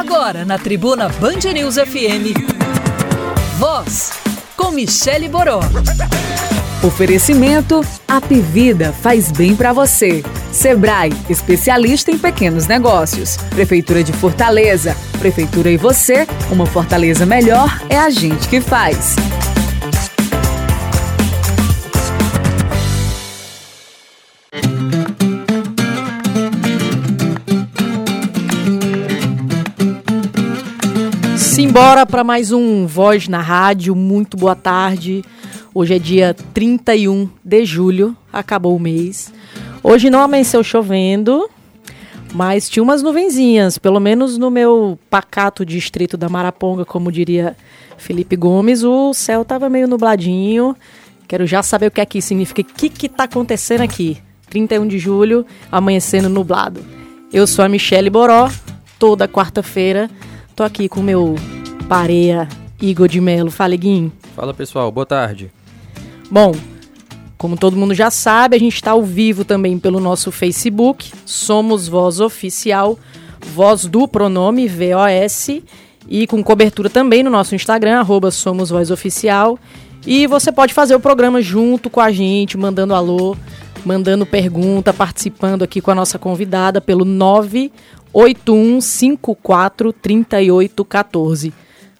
Agora na Tribuna Band News FM. Voz com Michele Boró. Oferecimento Apivida faz bem para você. Sebrae, especialista em pequenos negócios. Prefeitura de Fortaleza. Prefeitura e você, uma Fortaleza melhor é a gente que faz. Simbora para mais um Voz na Rádio. Muito boa tarde. Hoje é dia 31 de julho, acabou o mês. Hoje não amanheceu chovendo, mas tinha umas nuvenzinhas, pelo menos no meu pacato distrito da Maraponga, como diria Felipe Gomes, o céu estava meio nubladinho. Quero já saber o que é que significa, o que que tá acontecendo aqui? 31 de julho, amanhecendo nublado. Eu sou a Michele Boró, toda quarta-feira Tô aqui com o meu pareia Igor de Melo. Fala, Guim. Fala, pessoal. Boa tarde. Bom, como todo mundo já sabe, a gente está ao vivo também pelo nosso Facebook. Somos Voz Oficial, Voz do Pronome, VOS. E com cobertura também no nosso Instagram, arroba Somos Voz Oficial. E você pode fazer o programa junto com a gente, mandando alô, mandando pergunta, participando aqui com a nossa convidada pelo 981543814.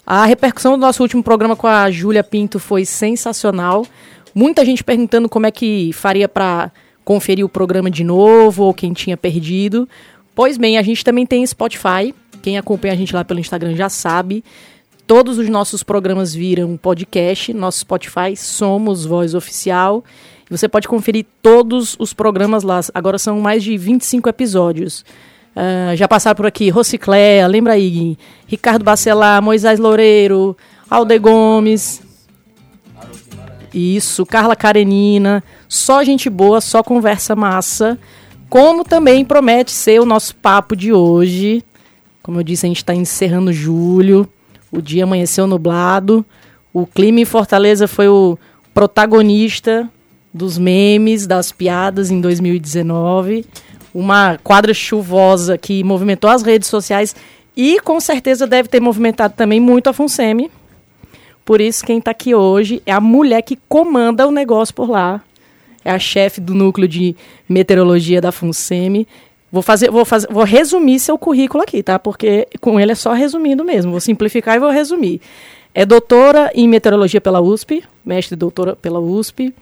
A repercussão do nosso último programa com a Júlia Pinto foi sensacional. Muita gente perguntando como é que faria para conferir o programa de novo ou quem tinha perdido. Pois bem, a gente também tem Spotify. Quem acompanha a gente lá pelo Instagram já sabe. Todos os nossos programas viram podcast. Nosso Spotify somos Voz Oficial. Você pode conferir todos os programas lá. Agora são mais de 25 episódios. Uh, já passaram por aqui Rocicléa, lembra aí, Ricardo Bacelar, Moisés Loureiro, Alde Gomes. Isso, Carla Karenina. Só gente boa, só conversa massa. Como também promete ser o nosso papo de hoje. Como eu disse, a gente está encerrando julho. O dia amanheceu nublado. O clima em Fortaleza foi o protagonista dos memes, das piadas em 2019. Uma quadra chuvosa que movimentou as redes sociais e com certeza deve ter movimentado também muito a FUNSEMI. Por isso, quem está aqui hoje é a mulher que comanda o negócio por lá. É a chefe do núcleo de meteorologia da FUNSEMI. Vou fazer, vou fazer, vou resumir seu currículo aqui, tá? Porque com ele é só resumindo mesmo. Vou simplificar e vou resumir. É doutora em meteorologia pela USP, mestre doutora pela USP,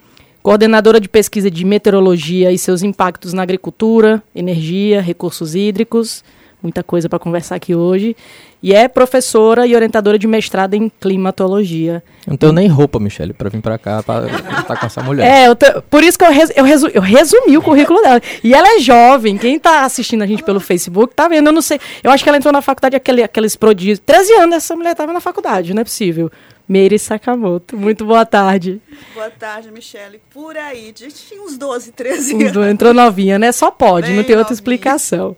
coordenadora de pesquisa de meteorologia e seus impactos na agricultura, energia, recursos hídricos, muita coisa para conversar aqui hoje. E é professora e orientadora de mestrado em climatologia. Eu não tenho nem roupa, Michele, para vir para cá, para estar com essa mulher. É, te, por isso que eu, res, eu, resu, eu, resumi o currículo dela. E ela é jovem, quem está assistindo a gente pelo Facebook tá vendo, eu não sei. Eu acho que ela entrou na faculdade, aquele, aqueles prodígios. 13 anos essa mulher estava na faculdade, não é possível. Meire Sakamoto. Muito boa tarde. Boa tarde, Michele. Por aí, de uns 12, 13 anos. Entrou novinha, né? Só pode, Bem não tem outra explicação.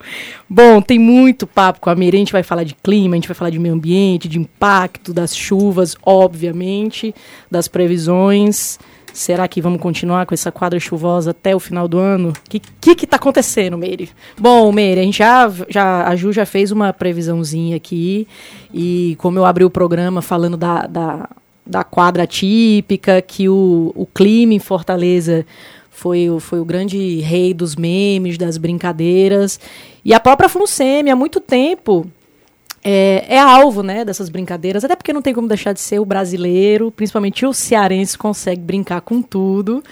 Bom, tem muito papo com a Meire. A gente vai falar de clima, a gente vai falar de meio ambiente, de impacto das chuvas, obviamente, das previsões. Será que vamos continuar com essa quadra chuvosa até o final do ano? O que, que que tá acontecendo, Meire? Bom, Meire, a gente já, já, a Ju já fez uma previsãozinha aqui e como eu abri o programa falando da, da, da quadra típica, que o, o clima em Fortaleza foi, foi o grande rei dos memes, das brincadeiras. E a própria Funsemi, há muito tempo, é, é, alvo né, dessas brincadeiras, até porque não tem como deixar de ser o brasileiro, principalmente o cearense consegue brincar com tudo.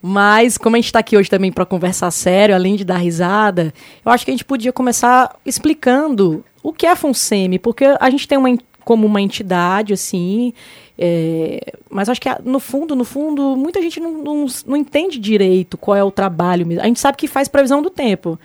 Mas, como a gente está aqui hoje também para conversar sério, além de dar risada, eu acho que a gente podia começar explicando o que é a FUNSEMI, porque a gente tem uma, como uma entidade, assim, é, mas acho que no fundo, no fundo, muita gente não, não, não entende direito qual é o trabalho mesmo. A gente sabe que faz previsão do tempo.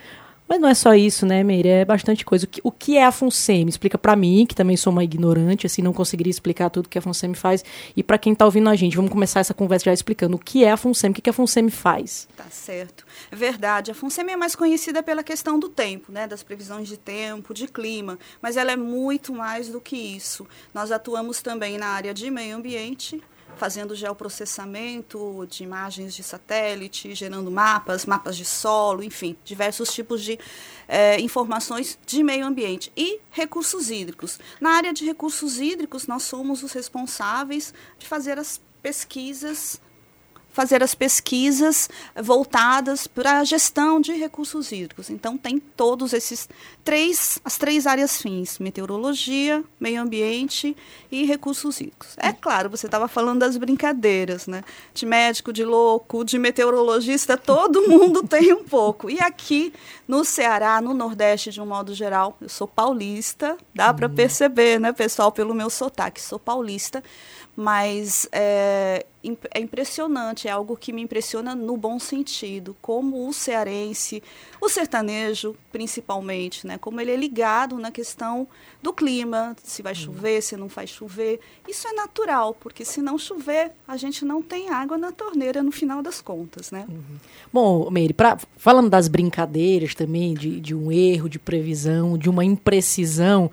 Mas não é só isso, né, Meire? É bastante coisa. O que, o que é a FUNSEMI? Explica para mim, que também sou uma ignorante, assim, não conseguiria explicar tudo que a FUNSEMI faz. E para quem está ouvindo a gente, vamos começar essa conversa já explicando o que é a FUNSEMI, o que, que a FUNSEMI faz. Tá certo. É verdade. A FUNSEMI é mais conhecida pela questão do tempo, né? Das previsões de tempo, de clima. Mas ela é muito mais do que isso. Nós atuamos também na área de meio ambiente, fazendo geoprocessamento de imagens de satélite, gerando mapas, mapas de solo, enfim, diversos tipos de é, informações de meio ambiente e recursos hídricos. Na área de recursos hídricos, nós somos os responsáveis de fazer as pesquisas fazer as pesquisas voltadas para a gestão de recursos hídricos. Então tem todos esses três, as três áreas fins: meteorologia, meio ambiente e recursos hídricos. É claro, você estava falando das brincadeiras, né? De médico, de louco, de meteorologista, todo mundo tem um pouco. E aqui no Ceará, no Nordeste de um modo geral, eu sou paulista, dá para uhum. perceber, né, pessoal, pelo meu sotaque, sou paulista mas é, é, impressionante, é algo que me impressiona no bom sentido, como o cearense, o sertanejo principalmente, né, como ele é ligado na questão do clima, se vai uhum. chover, se não vai chover. Isso é natural, porque se não chover, a gente não tem água na torneira no final das contas, né? Uhum. Bom, Meire, pra, falando das brincadeiras também, de, de um erro, de previsão, de uma imprecisão,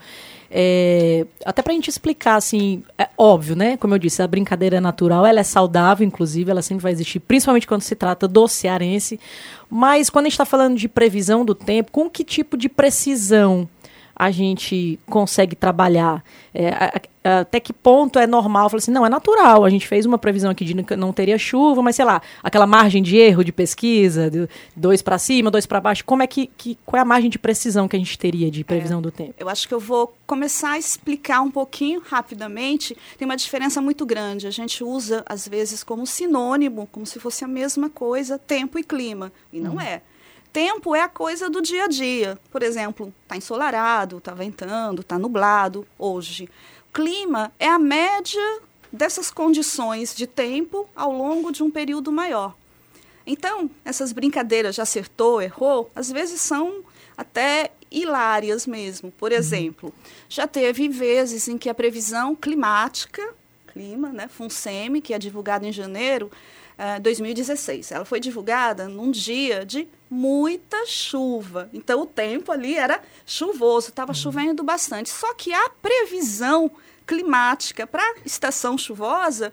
é, até para a gente explicar, assim, é óbvio, né? Como eu disse, a brincadeira natural, ela é saudável, inclusive, ela sempre vai existir, principalmente quando se trata do cearense. Mas quando a gente está falando de previsão do tempo, com que tipo de precisão a gente consegue trabalhar? É, até que ponto é normal? Eu falei assim, não, é natural. A gente fez uma previsão aqui de não teria chuva, mas sei lá, aquela margem de erro de pesquisa, de dois para cima, dois para baixo, como é que, que, qual é a margem de precisão que a gente teria de previsão é, do tempo? Eu acho que eu vou começar a explicar um pouquinho rapidamente. Tem uma diferença muito grande. A gente usa às vezes como sinônimo, como se fosse a mesma coisa, tempo e clima, e não uhum. é. Tempo é a coisa do dia a dia. Por exemplo, está ensolarado, está ventando, está nublado hoje. Clima é a média dessas condições de tempo ao longo de um período maior. Então, essas brincadeiras de acertou, errou, às vezes são até hilárias mesmo. Por uhum. exemplo, já teve vezes em que a previsão climática, clima, né, FUNSEMI, que é divulgada em janeiro, 2016. Eh, Ela foi divulgada num dia de muita chuva. Então o tempo ali era chuvoso, estava uhum. chovendo bastante. Só que a previsão climática para a estação chuvosa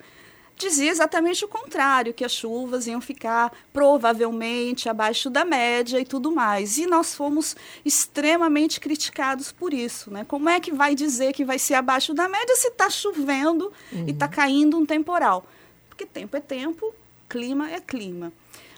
dizia exatamente o contrário, que as chuvas iam ficar provavelmente abaixo da média e tudo mais. E nós fomos extremamente criticados por isso. Né? Como é que vai dizer que vai ser abaixo da média se está chovendo uhum. e está caindo um temporal? Porque tempo é tempo, clima é clima.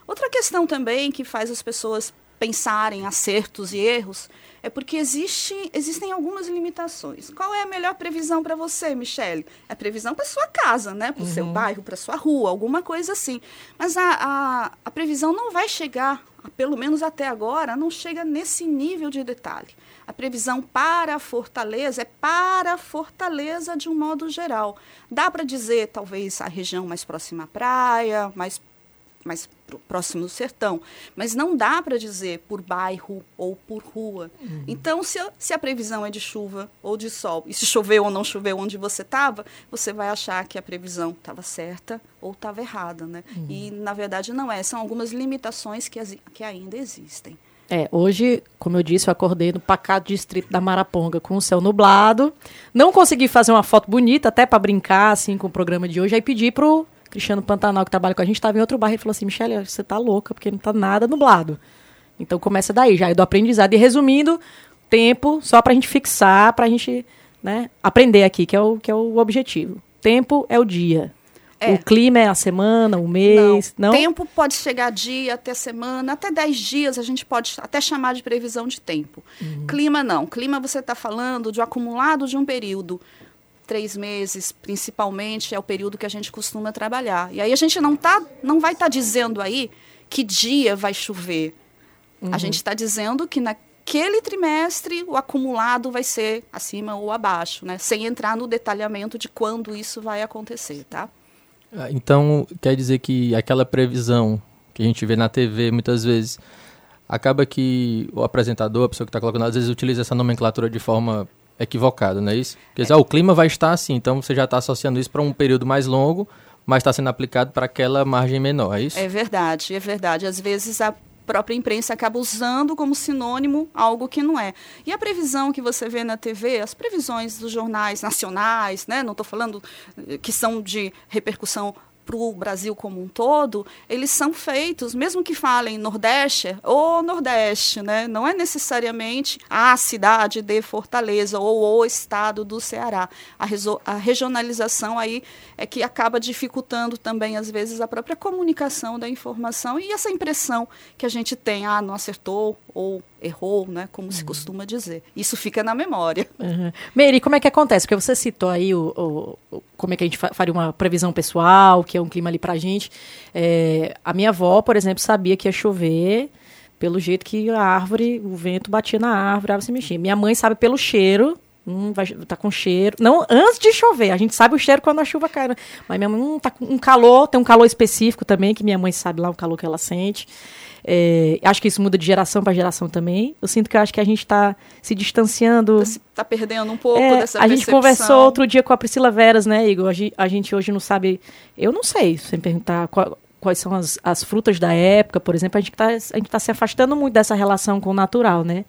Outra questão também que faz as pessoas pensarem acertos e erros é porque existe, existem algumas limitações. Qual é a melhor previsão para você, Michele? É a previsão para sua casa, né? para o uhum. seu bairro, para sua rua, alguma coisa assim. Mas a, a, a previsão não vai chegar, pelo menos até agora, não chega nesse nível de detalhe. A previsão para a Fortaleza é para a Fortaleza de um modo geral. Dá para dizer, talvez, a região mais próxima à praia, mais mais próximo do sertão. Mas não dá para dizer por bairro ou por rua. Uhum. Então, se a, se a previsão é de chuva ou de sol, e se choveu ou não choveu onde você estava, você vai achar que a previsão estava certa ou estava errada. Né? Uhum. E, na verdade, não é. São algumas limitações que, que ainda existem. É, hoje, como eu disse, eu acordei no pacato distrito da Maraponga com o céu nublado. Não consegui fazer uma foto bonita, até para brincar assim com o programa de hoje. Aí pedi pro Cristiano Pantanal, que trabalha com a gente, estava em outro bairro e falou assim: Michelle, você tá louca, porque não tá nada nublado. Então começa daí, já é do aprendizado. E resumindo, tempo, só para a gente fixar, para a gente né, aprender aqui, que é, o, que é o objetivo. Tempo é o dia. É. O clima é a semana, o mês, não. não? Tempo pode chegar dia, até semana, até 10 dias a gente pode até chamar de previsão de tempo. Uhum. Clima não. Clima você está falando de um acumulado de um período três meses, principalmente, é o período que a gente costuma trabalhar. E aí a gente não, tá, não vai estar tá dizendo aí que dia vai chover. Uhum. A gente está dizendo que naquele trimestre o acumulado vai ser acima ou abaixo, né? Sem entrar no detalhamento de quando isso vai acontecer, tá? Ah, então, quer dizer que aquela previsão que a gente vê na TV muitas vezes acaba que o apresentador, a pessoa que está colocando, às vezes utiliza essa nomenclatura de forma equivocado, não é isso? Quer dizer, é. ah, o clima vai estar assim, então você já está associando isso para um período mais longo, mas está sendo aplicado para aquela margem menor, é isso? É verdade, é verdade. Às vezes a própria imprensa acaba usando como sinônimo algo que não é. E a previsão que você vê na TV, as previsões dos jornais nacionais, né, não estou falando eh, que são de repercussão para o Brasil como um todo, eles são feitos, mesmo que falem Nordeste, ou Nordeste, né? não é necessariamente a cidade de Fortaleza ou o estado do Ceará. A, a regionalização aí é que acaba dificultando também, às vezes, a própria comunicação da informação e essa impressão que a gente tem, ah, não acertou, ou errou, né, como uhum. se costuma dizer. Isso fica na memória. Uhum. Meire, como é que acontece? Porque você citou aí o, o, o, como é que a gente faria uma previsão pessoal, que é um clima ali pra gente. É, a minha avó, por exemplo, sabia que ia chover pelo jeito que a árvore, o vento batia na árvore, a árvore se mexia. Minha mãe sabe pelo cheiro, Hum, vai, tá com cheiro. Não, antes de chover. A gente sabe o cheiro quando a chuva cai. Né? Mas minha mãe hum, tá com um calor, tem um calor específico também, que minha mãe sabe lá o calor que ela sente. É, acho que isso muda de geração para geração também. Eu sinto que eu acho que a gente está se distanciando. Está tá perdendo um pouco é, dessa A gente conversou outro dia com a Priscila Veras, né, Igor? A gente, a gente hoje não sabe. Eu não sei, sem perguntar qual, quais são as, as frutas da época, por exemplo, a gente está tá se afastando muito dessa relação com o natural, né?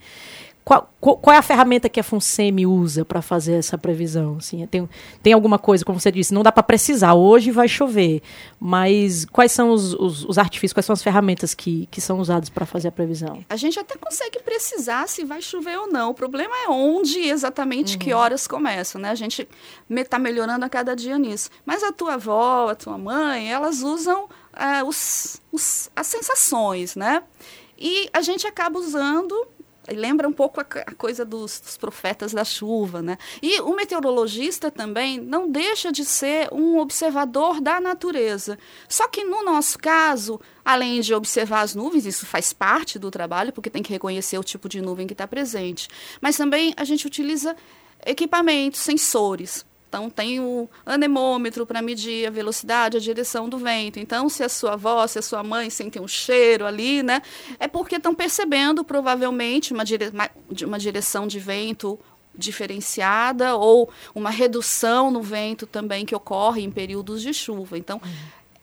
Qual, qual, é a ferramenta que a FUNSEMI usa para fazer essa previsão? Assim, tem, tem alguma coisa, como você disse, não dá para precisar, hoje vai chover, mas quais são os, os, os, artifícios, quais são as ferramentas que, que são usadas para fazer a previsão? A gente até consegue precisar se vai chover ou não. O problema é onde exatamente, uhum. que horas começam, né? A gente está melhorando a cada dia nisso. Mas a tua avó, a tua mãe, elas usam é, os, os, as sensações, né? E a gente acaba usando lembra um pouco a, a coisa dos, dos, profetas da chuva, né? E o meteorologista também não deixa de ser um observador da natureza. Só que no nosso caso, além de observar as nuvens, isso faz parte do trabalho, porque tem que reconhecer o tipo de nuvem que está presente. Mas também a gente utiliza equipamentos, sensores. Então, tem o anemômetro para medir a velocidade, a direção do vento. Então, se a sua avó, se a sua mãe sentem um cheiro ali, né, é porque estão percebendo, provavelmente, uma, dire uma direção de vento diferenciada ou uma redução no vento também que ocorre em períodos de chuva. Então,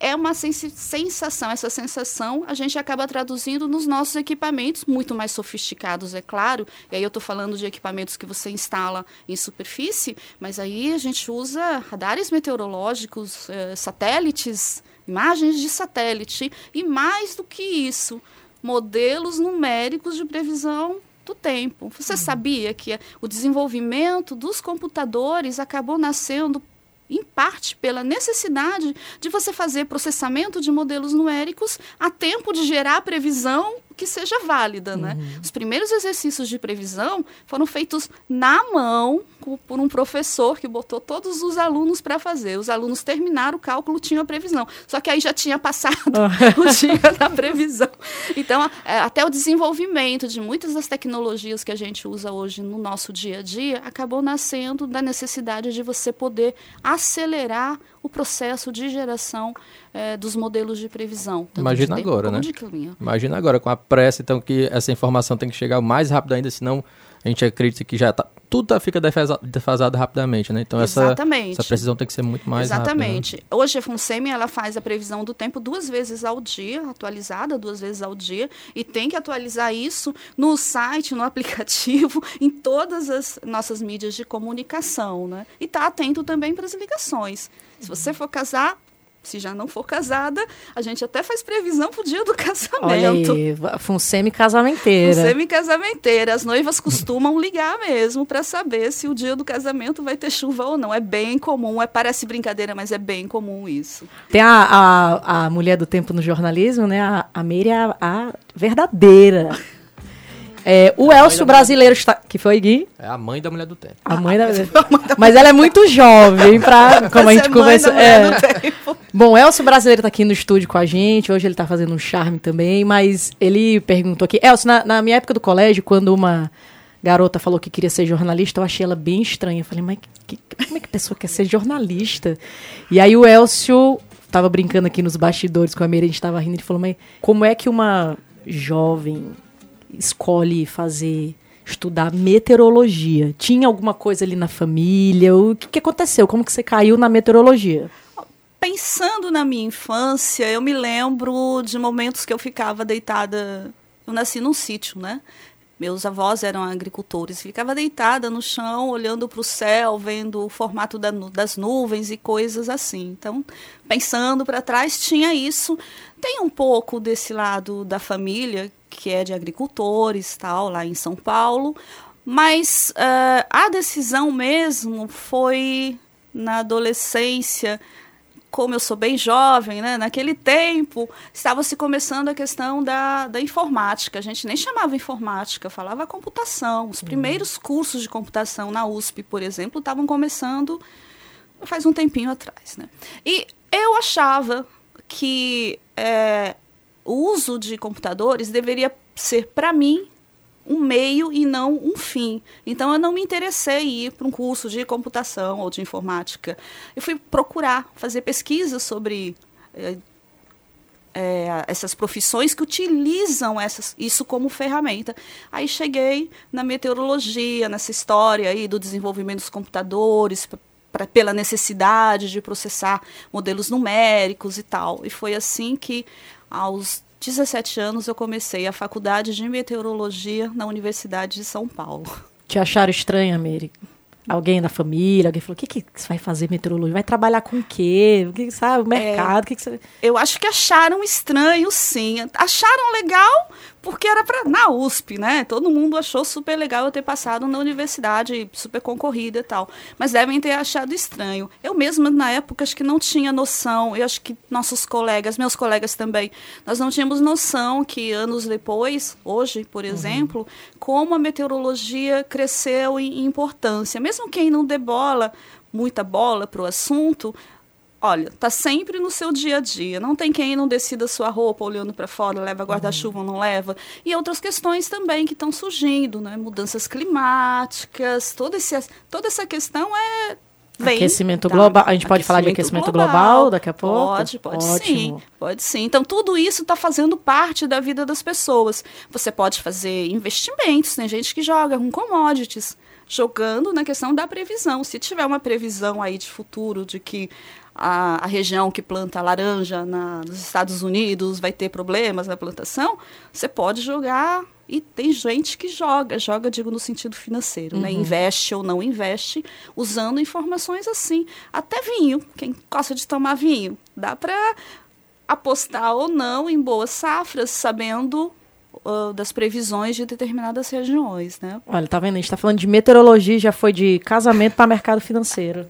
é uma sensação, essa sensação a gente acaba traduzindo nos nossos equipamentos, muito mais sofisticados, é claro. E aí eu estou falando de equipamentos que você instala em superfície, mas aí a gente usa radares meteorológicos, eh, satélites, imagens de satélite, e mais do que isso, modelos numéricos de previsão do tempo. Você uhum. sabia que o desenvolvimento dos computadores acabou nascendo em parte pela necessidade de você fazer processamento de modelos numéricos a tempo de gerar previsão que seja válida, né? Uhum. Os primeiros exercícios de previsão foram feitos na mão por um professor que botou todos os alunos para fazer. Os alunos terminaram o cálculo, tinham a previsão. Só que aí já tinha passado oh. o dia da previsão. Então, é, até o desenvolvimento de muitas das tecnologias que a gente usa hoje no nosso dia a dia acabou nascendo da necessidade de você poder acelerar o processo de geração é, dos modelos de previsão. Imagina de agora, né? Imagina agora com a pressa, então que essa informação tem que chegar o mais rápido ainda, senão a gente acredita que já tá, tudo fica defasado, defasado rapidamente, né? Então essa, essa precisão tem que ser muito mais Exatamente. rápida. Né? Hoje a FUNSEMI ela faz a previsão do tempo duas vezes ao dia, atualizada duas vezes ao dia, e tem que atualizar isso no site, no aplicativo, em todas as nossas mídias de comunicação, né? E tá atento também para as ligações. Se você for casar, se já não for casada, a gente até faz previsão pro dia do casamento. Olha aí, Funsemi casamenteira. Funsemi casamenteira. As noivas costumam ligar mesmo para saber se o dia do casamento vai ter chuva ou não. É bem comum, é parece brincadeira, mas é bem comum isso. Tem a, a, a mulher do tempo no jornalismo, né? A, a Meire é a, a verdadeira. É, o Elcio brasileiro está. Que foi, Gui? É a mãe da mulher do tempo. A mãe da mulher. Mas ela é muito jovem para. Como a gente conversou. É. Bom, o Elcio brasileiro está aqui no estúdio com a gente. Hoje ele está fazendo um charme também. Mas ele perguntou aqui. Elcio, na, na minha época do colégio, quando uma garota falou que queria ser jornalista, eu achei ela bem estranha. Eu falei, mas que, como é que a pessoa quer ser jornalista? E aí o Elcio estava brincando aqui nos bastidores com a Meira, a gente estava rindo, ele falou, mas como é que uma jovem escolhe fazer estudar meteorologia? Tinha alguma coisa ali na família? O que, que aconteceu? Como que você caiu na meteorologia? Pensando na minha infância, eu me lembro de momentos que eu ficava deitada eu nasci num sítio, né? Meus avós eram agricultores. Ficava deitada no chão, olhando para o céu, vendo o formato da, das nuvens e coisas assim. Então, pensando para trás, tinha isso. Tem um pouco desse lado da família, que é de agricultores, tal, lá em São Paulo. Mas uh, a decisão mesmo foi na adolescência como eu sou bem jovem, né, naquele tempo estava se começando a questão da, da informática. A gente nem chamava informática, falava computação. Os uhum. primeiros uhum. cursos de computação na USP, por exemplo, estavam começando faz um tempinho atrás. Né? E eu achava que é, o uso de computadores deveria ser, para mim, um meio e não um fim. Então eu não me interessei em ir para um curso de computação ou de informática. Eu fui procurar fazer pesquisas sobre é, essas profissões que utilizam essas, isso como ferramenta. Aí cheguei na meteorologia, nessa história aí do desenvolvimento dos computadores, pra, pela necessidade de processar modelos numéricos e tal. E foi assim que, aos 17 anos eu comecei a faculdade de meteorologia na Universidade de São Paulo. Te acharam estranha, Mary? Alguém da família, alguém falou: o que, que você vai fazer meteorologia? Vai trabalhar com o quê? O que sabe? O mercado? É, o que, que você... Eu acho que acharam estranho, sim. Acharam legal porque era pra, na USP, né? Todo mundo achou super legal eu ter passado na universidade, super concorrida e tal. Mas devem ter achado estranho. Eu mesma, na época, acho que não tinha noção. Eu acho que nossos colegas, meus colegas também, nós não tínhamos noção que anos depois, hoje, por uhum. exemplo, como a meteorologia cresceu em importância. Mesmo quem não dê bola, muita bola para o assunto, Olha, tá sempre no seu dia a dia. Não tem quem não decida sua roupa olhando para fora, leva guarda-chuva ou não leva. E outras questões também que estão surgindo, né? Mudanças climáticas, toda, esse, toda essa questão é Vem, aquecimento tá? global. A gente pode falar de aquecimento global, global daqui a pouco? Pode, pode Ótimo. sim. Pode sim. Então, tudo isso está fazendo parte da vida das pessoas. Você pode fazer investimentos, tem gente que joga com commodities, jogando na questão da previsão. Se tiver uma previsão aí de futuro de que a, a região que planta laranja na, nos Estados Unidos vai ter problemas na plantação, você pode jogar e tem gente que joga, joga, digo, no sentido financeiro, né? uhum. né? Investe ou não investe, usando informações assim. Até vinho, quem gosta de tomar vinho, dá para apostar ou não em boas safras, sabendo uh, das previsões de determinadas regiões, né? Olha, tá vendo? A gente está falando de meteorologia, já foi de casamento para mercado financeiro.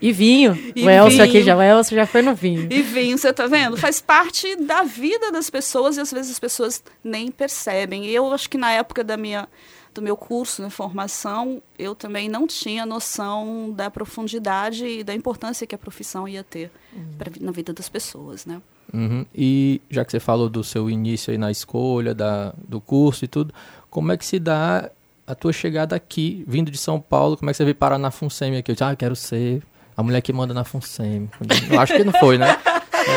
E vinho. E o Elcio aqui já, o Elcio já foi no vinho. E vinho, você tá vendo? Faz parte da vida das pessoas e às vezes as pessoas nem percebem. Eu acho que na época da minha do meu curso, na formação, eu também não tinha noção da profundidade e da importância que a profissão ia ter uhum. pra, na vida das pessoas, né? Uhum. E já que você falou do seu início aí na escolha, da, do curso e tudo, como é que se dá a tua chegada aqui, vindo de São Paulo, como é que você veio parar na FUNSEMI aqui? Eu disse, ah, eu quero ser a mulher que manda na FUNSEM. Eu acho que não foi, né?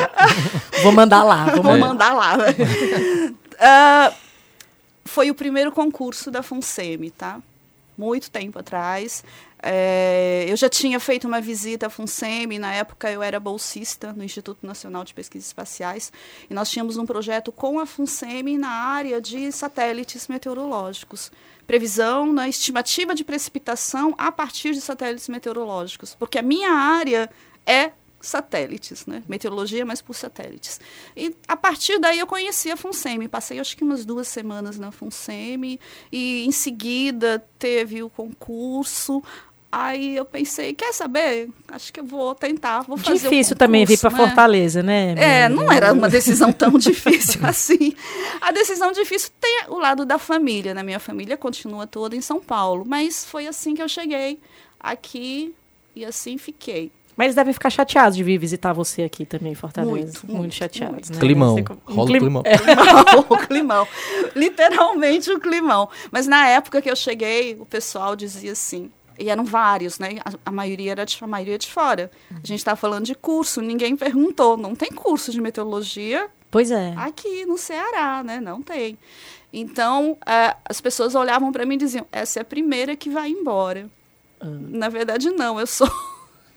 Vou mandar lá. Vou é. mandar lá. uh, foi o primeiro concurso da FUNSEMI, tá? Muito tempo atrás. É, eu já tinha feito uma visita à FUNSEMI, na época eu era bolsista no Instituto Nacional de Pesquisas Espaciais, e nós tínhamos um projeto com a FUNSEMI na área de satélites meteorológicos previsão na estimativa de precipitação a partir de satélites meteorológicos, porque a minha área é satélites, né? Meteorologia, mas por satélites. E a partir daí eu conheci a FUNSEMI. Passei acho que umas duas semanas na FUNSEMI e em seguida teve o concurso. Aí eu pensei, quer saber? Acho que eu vou tentar, vou fazer Difícil também vir para né? Fortaleza, né? É, não era uma decisão tão difícil assim. A decisão difícil tem o lado da família, né? Minha família continua toda em São Paulo, mas foi assim que eu cheguei aqui e assim fiquei. Mas eles devem ficar chateados de vir visitar você aqui também, Fortaleza. Muito, muito, muito chateados, muito. né? Climão. Rola Clim... climão. É. climão. o climão. Literalmente o climão. Mas na época que eu cheguei, o pessoal dizia assim, e eram vários, né? A, a, maioria era de, a maioria de fora. A gente estava falando de curso, ninguém perguntou. Não tem curso de meteorologia? Pois é. Aqui no Ceará, né? Não tem. Então, é, as pessoas olhavam para mim e diziam: essa é a primeira que vai embora. Ah. Na verdade, não. Eu sou.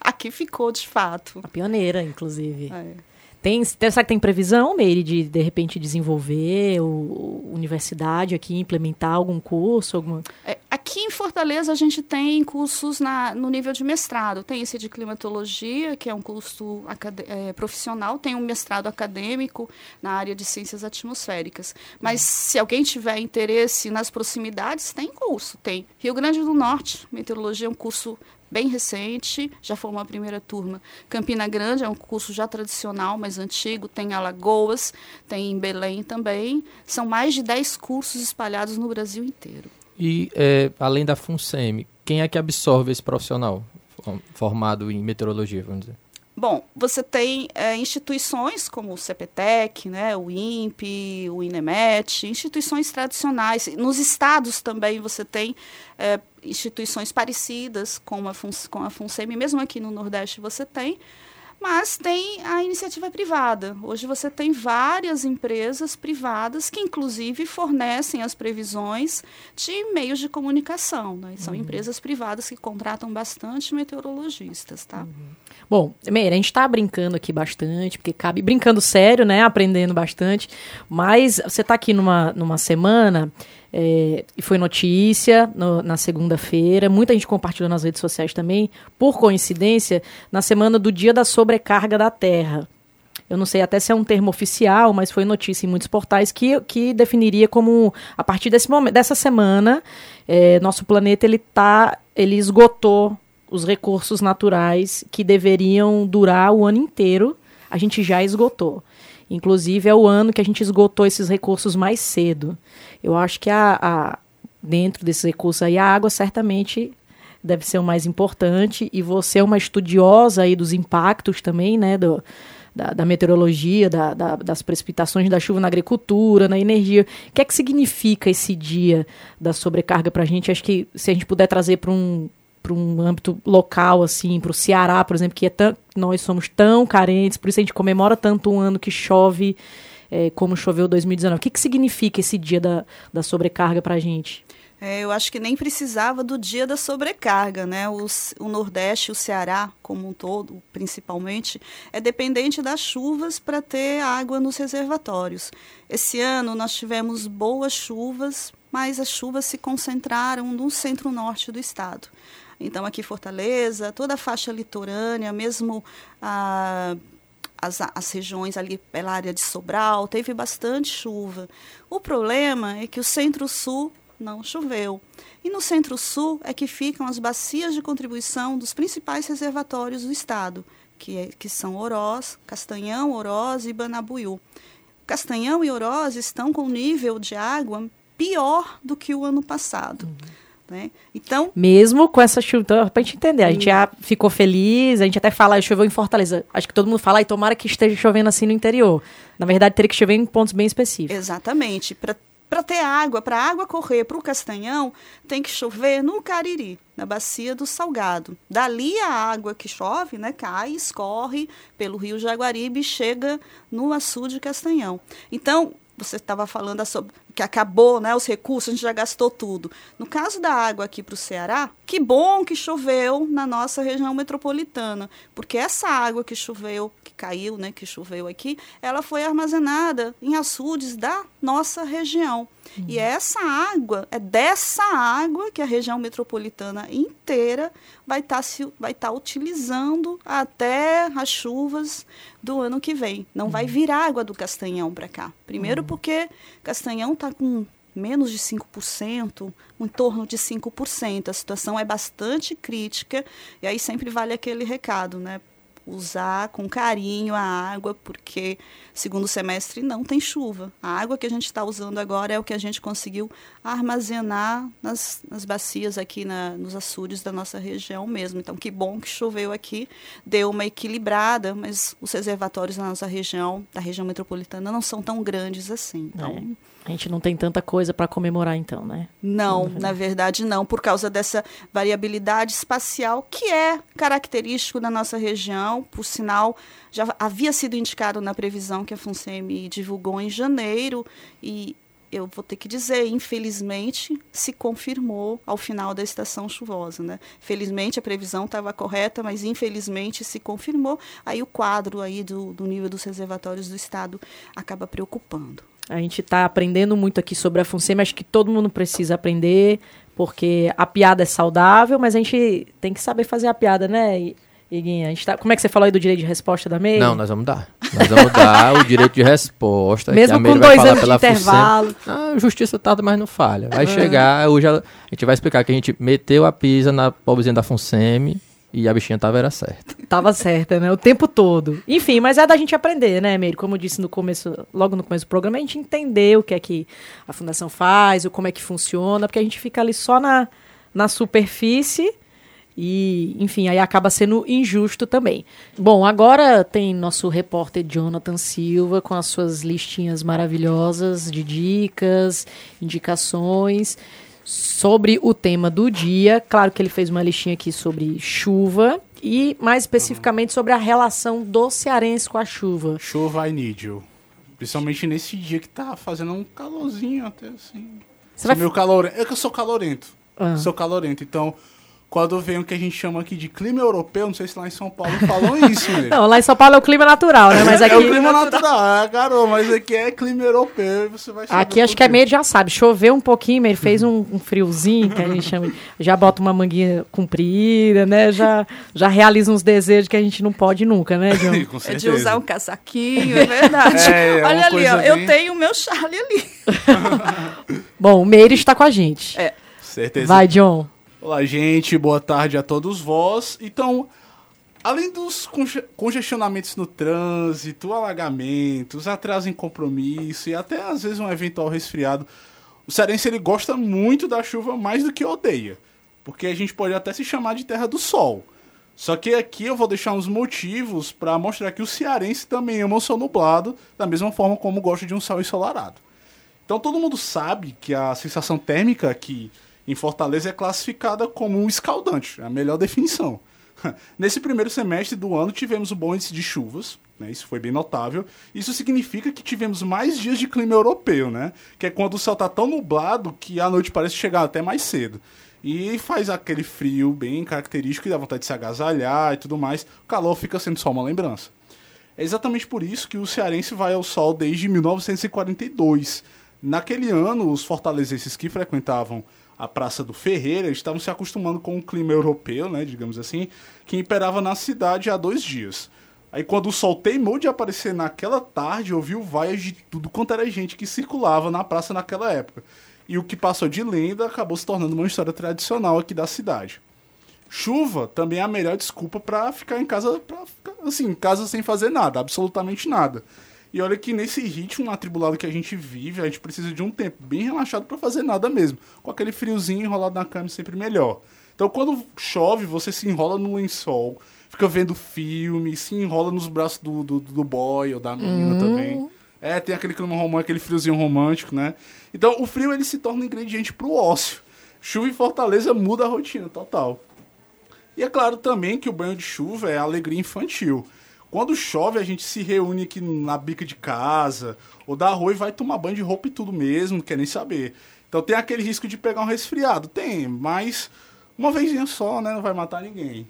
Aqui ficou, de fato. A pioneira, inclusive. É. Tem, será que tem previsão, Meire, de de repente desenvolver o, universidade aqui, implementar algum curso? Alguma... É, aqui em Fortaleza a gente tem cursos na, no nível de mestrado. Tem esse de climatologia, que é um curso é, profissional, tem um mestrado acadêmico na área de ciências atmosféricas. Mas se alguém tiver interesse nas proximidades, tem curso. Tem Rio Grande do Norte, meteorologia é um curso bem recente, já formou a primeira turma. Campina Grande é um curso já tradicional, mais antigo, tem Alagoas, tem em Belém também. São mais de 10 cursos espalhados no Brasil inteiro. E, é, além da FUNSEMI, quem é que absorve esse profissional formado em meteorologia, vamos dizer? Bom, você tem é, instituições como o CPTEC, né, o INPE, o INEMET, instituições tradicionais. Nos estados também você tem é, instituições parecidas com a, com a FUNSEM, mesmo aqui no Nordeste você tem, mas tem a iniciativa privada. Hoje você tem várias empresas privadas que, inclusive, fornecem as previsões de meios de comunicação. Né? São uhum. empresas privadas que contratam bastante meteorologistas. Tá? Uhum. Bom, Meira, a gente está brincando aqui bastante, porque cabe brincando sério, né? Aprendendo bastante. Mas você está aqui numa, numa semana é, e foi notícia no, na segunda-feira, muita gente compartilhou nas redes sociais também, por coincidência, na semana do Dia da Sobrecarga da Terra. Eu não sei até se é um termo oficial, mas foi notícia em muitos portais que, que definiria como, a partir desse momento, dessa semana, é, nosso planeta ele tá, ele esgotou os recursos naturais que deveriam durar o ano inteiro. A gente já esgotou. Inclusive, é o ano que a gente esgotou esses recursos mais cedo. Eu acho que a, a, dentro desses recursos aí, a água certamente deve ser o mais importante. E você é uma estudiosa aí dos impactos também, né? Do, da, da meteorologia, da, da, das precipitações da chuva na agricultura, na energia. O que é que significa esse dia da sobrecarga para a gente? Acho que se a gente puder trazer para um para um âmbito local, assim, para o Ceará, por exemplo, que é tão, nós somos tão carentes, por isso a gente comemora tanto um ano que chove é, como choveu 2019. O que, que significa esse dia da, da sobrecarga para a gente? É, eu acho que nem precisava do dia da sobrecarga, né? o Nordeste, o Ceará como um todo, principalmente, é dependente das chuvas para ter água nos reservatórios. Esse ano nós tivemos boas chuvas, mas as chuvas se concentraram no centro-norte do estado. Então, aqui Fortaleza, toda a faixa litorânea, mesmo a, as, as regiões ali pela área de Sobral, teve bastante chuva. O problema é que o centro-sul não choveu. E no centro-sul é que ficam as bacias de contribuição dos principais reservatórios do estado, que, é, que são Oroz, Castanhão, Oroz e Banabuiú. Castanhão e Oroz estão com nível de água pior do que o ano passado. Uhum. Né? Então, mesmo com essa chuva, então, para a gente entender, a gente já ficou feliz, a gente até fala, choveu em Fortaleza. Acho que todo mundo fala, e tomara que esteja chovendo assim no interior. Na verdade, teria que chover em pontos bem específicos. Exatamente. Para ter água, para a água correr para o Castanhão, tem que chover no Cariri, na bacia do Salgado. Dali a água que chove, né, cai, escorre pelo rio Jaguaribe e chega no açude Castanhão. Então, você estava falando sobre que acabou, né, os recursos, a gente já gastou tudo. No caso da água aqui para o Ceará, que bom que choveu na nossa região metropolitana, porque essa água que choveu, que caiu, né, que choveu aqui, ela foi armazenada em açudes da nossa região. Uhum. E essa água, é dessa água que a região metropolitana inteira vai estar tá vai tá utilizando até as chuvas do ano que vem. Não uhum. vai vir água do Castanhão para cá. Primeiro uhum. porque Castanhão está com menos de 5%, em torno de 5%. A situação é bastante crítica e aí sempre vale aquele recado, né? usar com carinho a água, porque segundo semestre não tem chuva. A água que a gente está usando agora é o que a gente conseguiu armazenar nas, nas bacias aqui na, nos açudes da nossa região mesmo. Então, que bom que choveu aqui, deu uma equilibrada, mas os reservatórios da nossa região, da região metropolitana, não são tão grandes assim. Então, é. A gente não tem tanta coisa para comemorar, então, né? Não, na verdade não, por causa dessa variabilidade espacial que é característico da nossa região. Por sinal, já havia sido indicado na previsão que a FUNSEMI divulgou em janeiro e eu vou ter que dizer, infelizmente, se confirmou ao final da estação chuvosa. Né? Felizmente a previsão estava correta, mas infelizmente se confirmou. Aí o quadro aí do, do nível dos reservatórios do estado acaba preocupando. A gente está aprendendo muito aqui sobre a FUNSEMI, acho que todo mundo precisa aprender, porque a piada é saudável, mas a gente tem que saber fazer a piada, né? Iguinha, a gente tá, como é que você falou aí do direito de resposta da MEI? Não, nós vamos dar. Nós vamos dar o direito de resposta. Mesmo com dois anos de intervalo. Ah, a justiça tarda, mas não falha. Vai chegar, hoje a, a, gente vai explicar que a gente meteu a pisa na pobrezinha da FUNSEMI e a bichinha tava era certa. Tava certa, né? O tempo todo. Enfim, mas é da gente aprender, né, Meire? Como eu disse no começo, logo no começo do programa, a gente entender o que é que a fundação faz, o como é que funciona, porque a gente fica ali só na, na superfície e, enfim, aí acaba sendo injusto também. Bom, agora tem nosso repórter Jonathan Silva com as suas listinhas maravilhosas de dicas, indicações sobre o tema do dia. Claro que ele fez uma listinha aqui sobre chuva e mais especificamente sobre a relação do cearense com a chuva. Chuva I need you. Principalmente nesse dia que tá fazendo um calorzinho até assim. Você vai... meio calor... Eu que eu sou calorento. Ah. Sou calorento, então quando vem o que a gente chama aqui de clima europeu, não sei se lá em São Paulo falam isso, né? Não, lá em São Paulo é o clima natural, né? Mas aqui... É o clima natural, é, garoto, mas aqui é clima europeu você vai Aqui acho que é meio, já sabe, choveu um pouquinho, ele fez um, um, friozinho, que a gente chama, já bota uma manguinha comprida, né? Já, já realiza uns desejos que a gente não pode nunca, né, John? Com certeza. É de usar um casaquinho, é verdade. É, é Olha ali, ó, bem... eu tenho o meu Charlie ali. Bom, o Meire está com a gente. É. Certeza. Vai, John. Olá, gente, boa tarde a todos vós. Então, além dos conge congestionamentos no trânsito, alagamentos, atraso em compromisso e até às vezes um eventual resfriado, o cearense ele gosta muito da chuva mais do que odeia. Porque a gente pode até se chamar de terra do sol. Só que aqui eu vou deixar uns motivos para mostrar que o cearense também ama o sol nublado, da mesma forma como gosta de um sol ensolarado. Então todo mundo sabe que a sensação térmica aqui em Fortaleza é classificada como um escaldante, é a melhor definição. Nesse primeiro semestre do ano tivemos um bom índice de chuvas, né, isso foi bem notável. Isso significa que tivemos mais dias de clima europeu, né, que é quando o céu está tão nublado que a noite parece chegar até mais cedo. E faz aquele frio bem característico e dá vontade de se agasalhar e tudo mais. O calor fica sendo só uma lembrança. É exatamente por isso que o cearense vai ao sol desde 1942. Naquele ano, os fortalezenses que frequentavam a Praça do Ferreira, estavam se acostumando com o clima europeu, né, digamos assim, que imperava na cidade há dois dias. Aí quando o sol teimou de aparecer naquela tarde, ouviu vaias de tudo quanto era gente que circulava na praça naquela época. E o que passou de lenda acabou se tornando uma história tradicional aqui da cidade. Chuva também é a melhor desculpa para ficar em casa, pra ficar, assim, em casa sem fazer nada, absolutamente nada. E olha que nesse ritmo atribulado que a gente vive, a gente precisa de um tempo bem relaxado para fazer nada mesmo. Com aquele friozinho enrolado na cama sempre melhor. Então quando chove, você se enrola no lençol, fica vendo filme, se enrola nos braços do, do, do boy ou da menina uhum. também. É, tem aquele clima romântico, aquele friozinho romântico, né? Então o frio ele se torna um ingrediente pro ócio. Chuva em Fortaleza muda a rotina total. E é claro também que o banho de chuva é alegria infantil. Quando chove, a gente se reúne aqui na bica de casa, ou dá rua e vai tomar banho de roupa e tudo mesmo, não quer nem saber. Então tem aquele risco de pegar um resfriado? Tem, mas uma vezinha só, né? Não vai matar ninguém.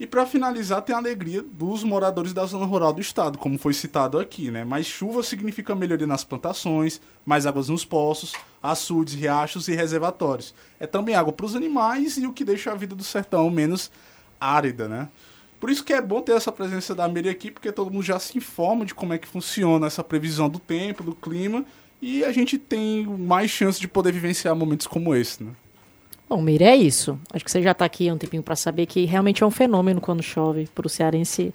E para finalizar, tem a alegria dos moradores da zona rural do estado, como foi citado aqui, né? Mais chuva significa melhoria nas plantações, mais águas nos poços, açudes, riachos e reservatórios. É também água para os animais e o que deixa a vida do sertão menos árida, né? Por isso que é bom ter essa presença da Miri aqui, porque todo mundo já se informa de como é que funciona essa previsão do tempo, do clima, e a gente tem mais chance de poder vivenciar momentos como esse, né? Bom, Meire, é isso. Acho que você já está aqui há um tempinho para saber que realmente é um fenômeno quando chove. Para o cearense,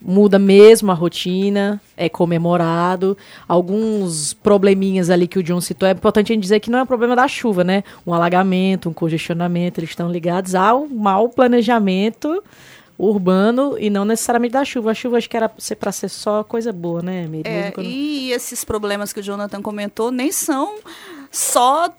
muda mesmo a rotina, é comemorado. Alguns probleminhas ali que o John citou, é importante a gente dizer que não é um problema da chuva, né? Um alagamento, um congestionamento, eles estão ligados ao mau planejamento urbano e não necessariamente da chuva. A chuva acho que era para ser só coisa boa, né, Miriam? É, quando... E esses problemas que o Jonathan comentou nem são só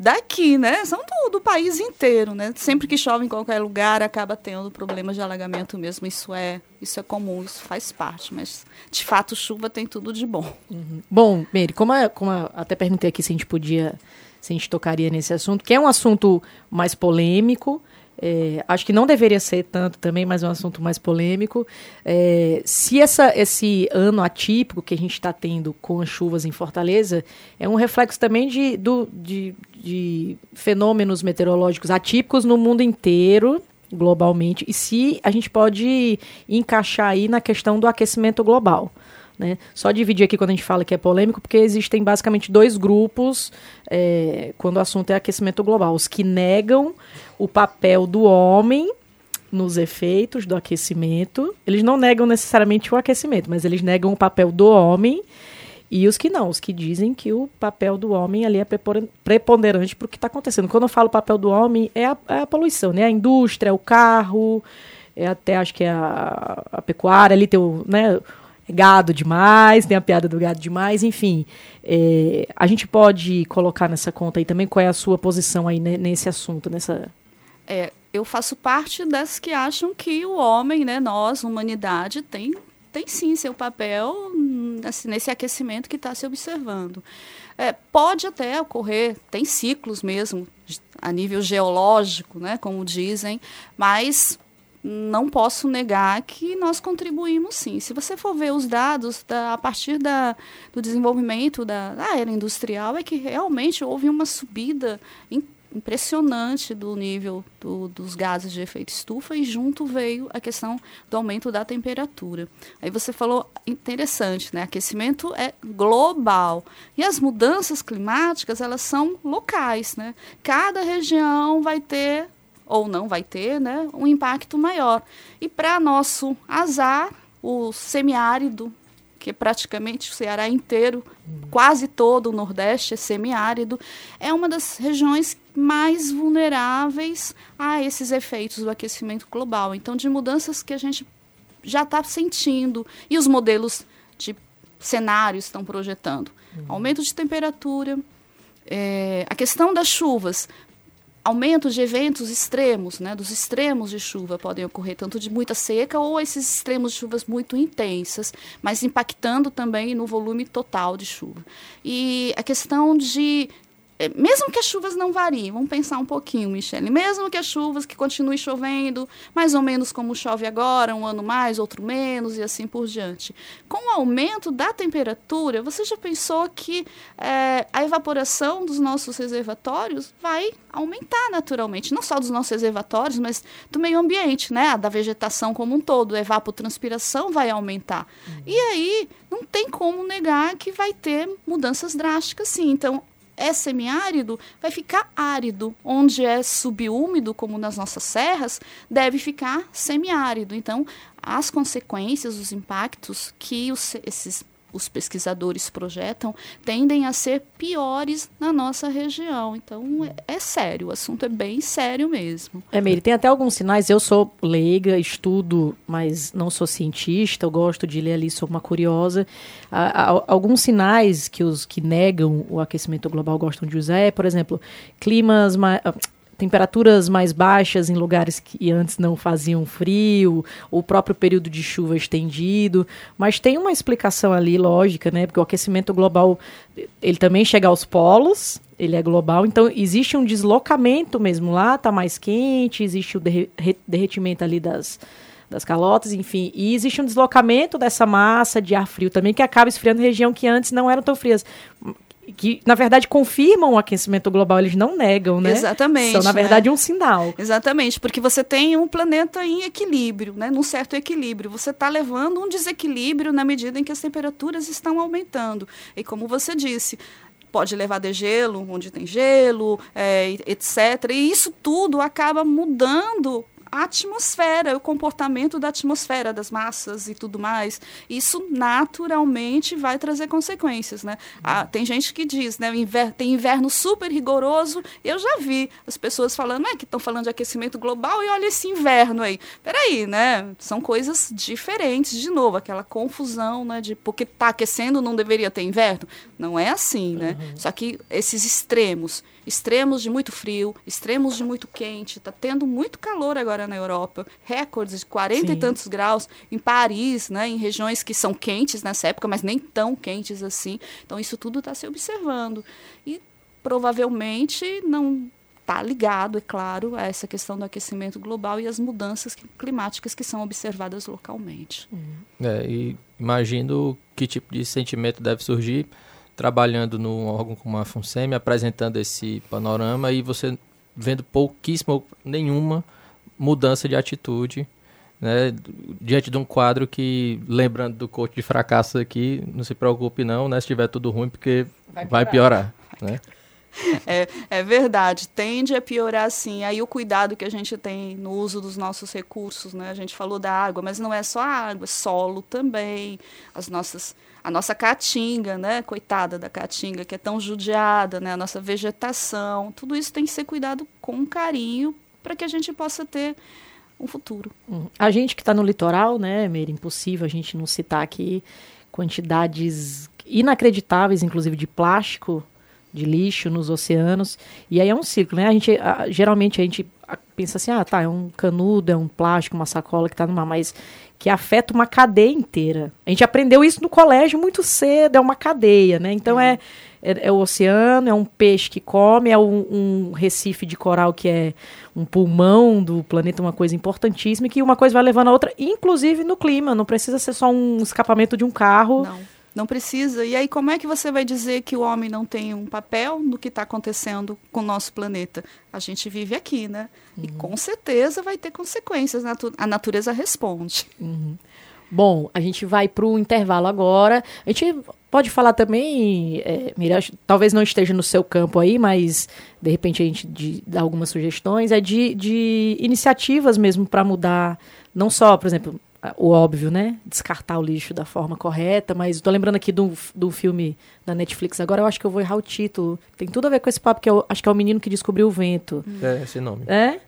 daqui, né? São do, do, país inteiro, né? Sempre que chove em qualquer lugar, acaba tendo problemas de alagamento mesmo. Isso é, isso é comum, isso faz parte, mas de fato chuva tem tudo de bom. Uhum. Bom, Meire, como, a, como a, até perguntei aqui se a gente podia, se a gente tocaria nesse assunto, que é um assunto mais polêmico, é, acho que não deveria ser tanto também, mas é um assunto mais polêmico. É, se essa, esse ano atípico que a gente está tendo com as chuvas em Fortaleza é um reflexo também de, do, de, de fenômenos meteorológicos atípicos no mundo inteiro, globalmente, e se a gente pode encaixar aí na questão do aquecimento global. Né? Só dividir aqui quando a gente fala que é polêmico, porque existem basicamente dois grupos é, quando o assunto é aquecimento global: os que negam o papel do homem nos efeitos do aquecimento. Eles não negam necessariamente o aquecimento, mas eles negam o papel do homem. E os que não, os que dizem que o papel do homem ali é preponderante para o que está acontecendo. Quando eu falo papel do homem, é a, é a, poluição, né? A indústria, o carro, é até acho que é a, a pecuária, ali tem o, né, gado demais, tem a piada do gado demais, enfim. É, a gente pode colocar nessa conta aí também qual é a sua posição aí nesse assunto, nessa. É, eu faço parte das que acham que o homem, né, nós, humanidade, tem, tem sim seu papel assim, nesse aquecimento que está se observando. É, pode até ocorrer, tem ciclos mesmo, a nível geológico, né, como dizem, mas não posso negar que nós contribuímos sim. Se você for ver os dados da, a partir da, do desenvolvimento da, da era industrial, é que realmente houve uma subida impressionante do nível do, dos gases de efeito estufa e junto veio a questão do aumento da temperatura. Aí você falou interessante, né? Aquecimento é global e as mudanças climáticas elas são locais, né? Cada região vai ter ou não vai ter, né, um impacto maior. E para nosso azar, o semiárido, que é praticamente o Ceará inteiro, quase todo o Nordeste é semiárido, é uma das regiões mais vulneráveis a esses efeitos do aquecimento global. Então, de mudanças que a gente já está sentindo e os modelos de cenários estão projetando. Uhum. Aumento de temperatura, é, a questão das chuvas aumentos de eventos extremos, né, dos extremos de chuva podem ocorrer tanto de muita seca ou esses extremos de chuvas muito intensas, mas impactando também no volume total de chuva. E a questão de mesmo que as chuvas não variem, vamos pensar um pouquinho, Michele, mesmo que as chuvas que continue chovendo, mais ou menos como chove agora, um ano mais, outro menos e assim por diante. Com o aumento da temperatura, você já pensou que é, a evaporação dos nossos reservatórios vai aumentar naturalmente, não só dos nossos reservatórios, mas do meio ambiente, né? A da vegetação como um todo, a evapotranspiração vai aumentar. Uhum. E aí não tem como negar que vai ter mudanças drásticas, sim. Então, é semiárido, vai ficar árido. Onde é subúmido, como nas nossas serras, deve ficar semiárido. Então, as consequências, os impactos que os, esses os pesquisadores projetam tendem a ser piores na nossa região. Então é, é sério, o assunto é bem sério mesmo. É, Meire, tem até alguns sinais. Eu sou leiga, estudo, mas não sou cientista. Eu gosto de ler ali, sou uma curiosa. Há, há, alguns sinais que os que negam o aquecimento global gostam de usar é, por exemplo, climas mais temperaturas mais baixas em lugares que antes não faziam frio, o próprio período de chuva estendido, mas tem uma explicação ali lógica, né? Porque o aquecimento global ele também chega aos polos, ele é global, então existe um deslocamento mesmo lá, tá mais quente, existe o derretimento ali das das calotas, enfim, e existe um deslocamento dessa massa de ar frio também que acaba esfriando região que antes não eram tão frias que, na verdade, confirmam o aquecimento global, eles não negam, né? Exatamente. São, na né? verdade, né? um sinal. Exatamente, porque você tem um planeta em equilíbrio, né? num certo equilíbrio. Você está levando um desequilíbrio na medida em que as temperaturas estão aumentando. E como você disse, pode levar degelo, onde tem gelo, é, etc. E isso tudo acaba mudando a atmosfera, o comportamento da atmosfera, das massas e tudo mais. Isso naturalmente vai trazer consequências. Né? Ah, tem gente que diz, né, inver tem inverno super rigoroso. Eu já vi as pessoas falando é, que estão falando de aquecimento global e olha esse inverno aí. Peraí, né? São coisas diferentes, de novo, aquela confusão né, de porque está aquecendo não deveria ter inverno. Não é assim, né? Uhum. Só que esses extremos extremos de muito frio, extremos de muito quente. Está tendo muito calor agora na Europa, recordes de 40 Sim. e tantos graus em Paris, né, em regiões que são quentes nessa época, mas nem tão quentes assim. Então isso tudo está se observando e provavelmente não está ligado, é claro, a essa questão do aquecimento global e as mudanças climáticas que são observadas localmente. É, e imagino que tipo de sentimento deve surgir trabalhando num órgão como a FUNSEMI, apresentando esse panorama e você vendo pouquíssima ou nenhuma mudança de atitude né, diante de um quadro que, lembrando do coach de fracasso aqui, não se preocupe não, né, se estiver tudo ruim, porque vai piorar. Vai piorar né? É, é, verdade, tende a piorar sim. Aí o cuidado que a gente tem no uso dos nossos recursos, né? A gente falou da água, mas não é só a água, é solo também, as nossas a nossa caatinga, né? Coitada da caatinga, que é tão judiada, né? A nossa vegetação, tudo isso tem que ser cuidado com carinho para que a gente possa ter um futuro. Uhum. A gente que está no litoral, né, Meira, impossível a gente não citar aqui quantidades inacreditáveis, inclusive de plástico, de lixo nos oceanos. E aí é um ciclo, né? A gente, a, geralmente a gente pensa assim, ah, tá, é um canudo, é um plástico, uma sacola que está no mar, mas que afeta uma cadeia inteira. A gente aprendeu isso no colégio muito cedo, é uma cadeia, né? Então é, é, é o oceano, é um peixe que come, é um, um, recife de coral que é um pulmão do planeta, uma coisa importantíssima, e que uma coisa vai levando a outra, inclusive no clima. Não precisa ser só um escapamento de um carro. Não não precisa. E aí, como é que você vai dizer que o homem não tem um papel no que está acontecendo com o nosso planeta? A gente vive aqui, né? Uhum. E com certeza vai ter consequências. A natureza responde. Uhum. Bom, a gente vai para o intervalo agora. A gente pode falar também, é, Mira, talvez não esteja no seu campo aí, mas de repente a gente de, dá algumas sugestões. É de, de iniciativas mesmo para mudar, não só, por exemplo, o óbvio, né? Descartar o lixo da forma correta, mas estou lembrando aqui do, do filme da Netflix agora, eu acho que eu vou errar o título. Tem tudo a ver com esse papo, que eu, acho que é o menino que descobriu o vento. É, esse nome. É?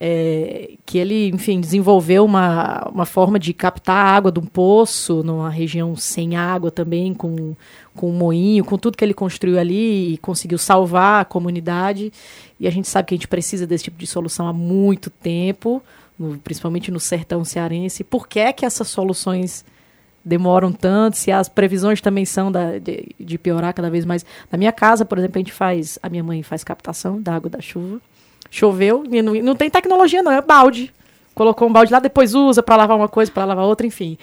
é que ele, enfim, desenvolveu uma, uma forma de captar água de um poço numa região sem água também, com, com um moinho, com tudo que ele construiu ali e conseguiu salvar a comunidade. E a gente sabe que a gente precisa desse tipo de solução há muito tempo no, principalmente no sertão cearense. Por que é que essas soluções demoram tanto? Se as previsões também são da, de, de, piorar cada vez mais. Na minha casa, por exemplo, a gente faz, a minha mãe faz captação da água da chuva. Choveu, não, não tem tecnologia não, é balde. Colocou um balde lá, depois usa para lavar uma coisa, para lavar outra, enfim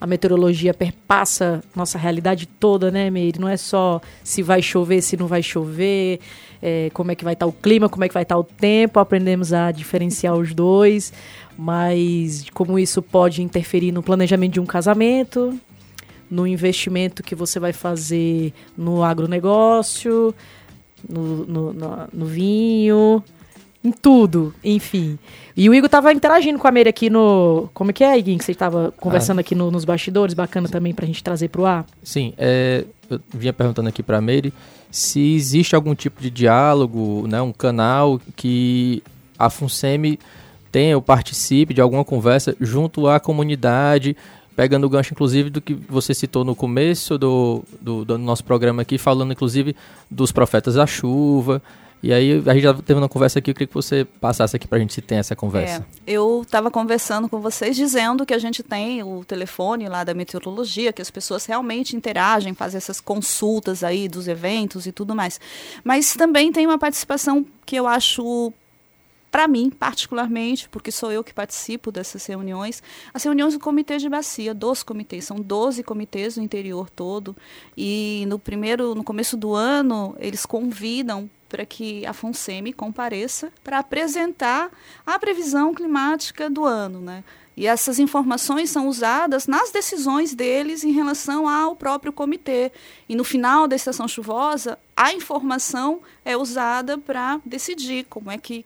a meteorologia perpassa nossa realidade toda, né, Meire? Não é só se vai chover, se não vai chover, é, como é que vai estar tá o clima, como é que vai estar tá o tempo. Aprendemos a diferenciar os dois, mas como isso pode interferir no planejamento de um casamento, no investimento que você vai fazer no agronegócio, no, no, no, no vinho, em tudo, enfim. E o Igor tava interagindo com a Meire aqui no. Como é que é, Iguinho, que você estava conversando ah. aqui no, nos bastidores, bacana também pra gente trazer pro ar? Sim, é, eu vinha perguntando aqui pra Meire se existe algum tipo de diálogo, né, um canal que a FUNSEMI tenha ou participe de alguma conversa junto à comunidade, pegando o gancho, inclusive, do que você citou no começo do, do, do nosso programa aqui, falando, inclusive, dos profetas da chuva, e aí a gente já teve uma conversa aqui, eu queria que você passasse aqui para a gente se tem essa conversa. É, eu estava conversando com vocês dizendo que a gente tem o telefone lá da meteorologia, que as pessoas realmente interagem, fazem essas consultas aí dos eventos e tudo mais. Mas também tem uma participação que eu acho para mim, particularmente, porque sou eu que participo dessas reuniões, as reuniões do comitê de bacia, dos comitês, são 12 comitês no interior todo, e no primeiro, no começo do ano, eles convidam para que a FONSEMI compareça para apresentar a previsão climática do ano, né? E essas informações são usadas nas decisões deles em relação ao próprio comitê. E no final da estação chuvosa, a informação é usada para decidir como é que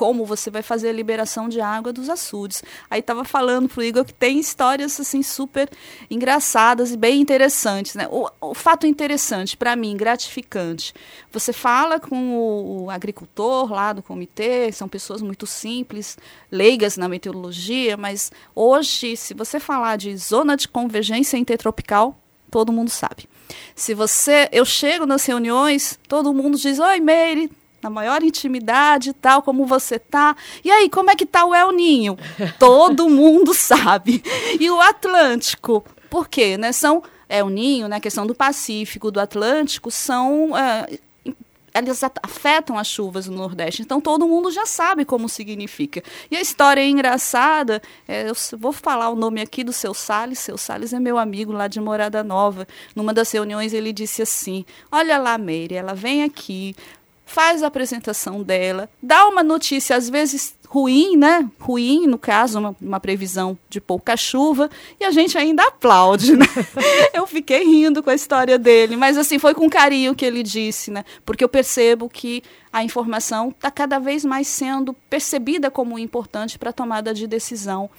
como você vai fazer a liberação de água dos açudes. Aí estava falando pro Igor que tem histórias assim super engraçadas e bem interessantes, né? O, o fato interessante para mim, gratificante. Você fala com o, o agricultor lá do comitê, são pessoas muito simples, leigas na meteorologia, mas hoje, se você falar de zona de convergência intertropical, todo mundo sabe. Se você, eu chego nas reuniões, todo mundo diz: "Oi, Meire, na maior intimidade, tal, como você tá. E aí, como é que tá o El Ninho? Todo mundo sabe. E o Atlântico, por quê? Né? São El Ninho, né, questão do Pacífico, do Atlântico, são é, elas afetam as chuvas no Nordeste. Então todo mundo já sabe como significa. E a história é engraçada. É, eu vou falar o nome aqui do seu Salles. Seu Salles é meu amigo lá de Morada Nova. Numa das reuniões ele disse assim: Olha lá, Meire, ela vem aqui, faz a apresentação dela, dá uma notícia, às vezes ruim, né? Ruim, no caso, uma, uma, previsão de pouca chuva, e a gente ainda aplaude, né? eu fiquei rindo com a história dele, mas assim, foi com carinho que ele disse, né? Porque eu percebo que a informação está cada vez mais sendo percebida como importante para a tomada de decisão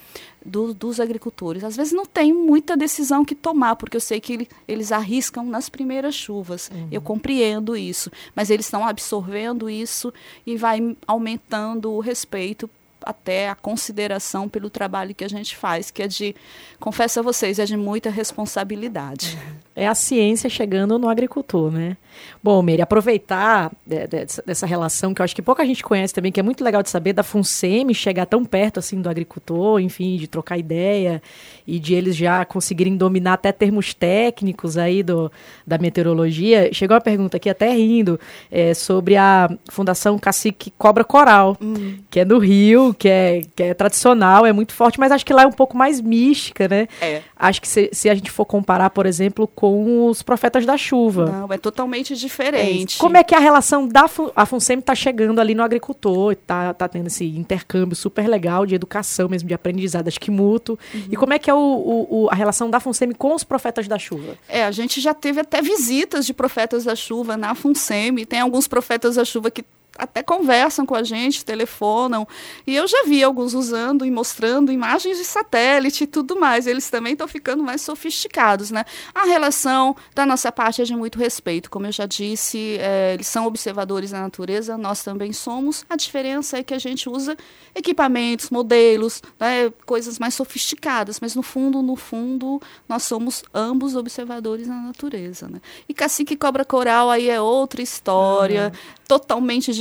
do, dos agricultores. Às vezes não tem muita decisão que tomar, porque eu sei que ele, eles arriscam nas primeiras chuvas. Uhum. Eu compreendo isso. Mas eles estão absorvendo isso e vai aumentando o respeito até a consideração pelo trabalho que a gente faz, que é de, confesso a vocês, é de muita responsabilidade. É a ciência chegando no agricultor, né? Bom, Meire, aproveitar de, dessa relação que eu acho que pouca gente conhece também, que é muito legal de saber da FUNSEMI chegar tão perto assim do agricultor, enfim, de trocar ideia e de eles já conseguirem dominar até termos técnicos aí do, da meteorologia. Chegou uma pergunta aqui, até rindo, é, sobre a Fundação Cacique Cobra Coral, hum. que é do Rio, que é, que é tradicional, é muito forte, mas acho que lá é um pouco mais mística, né? É. Acho que se, se a gente for comparar, por exemplo, com os Profetas da Chuva. Não, é totalmente diferente. É Como é que a relação da a FUNSEM está chegando ali no agricultor, está tá tendo esse intercâmbio super legal de educação mesmo, de aprendizado, acho que mútuo. Uhum. E como é que é o, o, o, a relação da FUNSEM com os Profetas da Chuva? É, a gente já teve até visitas de Profetas da Chuva na FUNSEM, tem alguns Profetas da Chuva que até conversam com a gente, telefonam. E eu já vi alguns usando e mostrando imagens de satélite e tudo mais. Eles também estão ficando mais sofisticados, né? A relação da nossa parte é de muito respeito. Como eu já disse, é, eles são observadores da natureza, nós também somos. A diferença é que a gente usa equipamentos, modelos, né, coisas mais sofisticadas, mas no fundo, no fundo, nós somos ambos observadores da natureza, né? E cacique cobra coral aí é outra história, uhum. totalmente diferente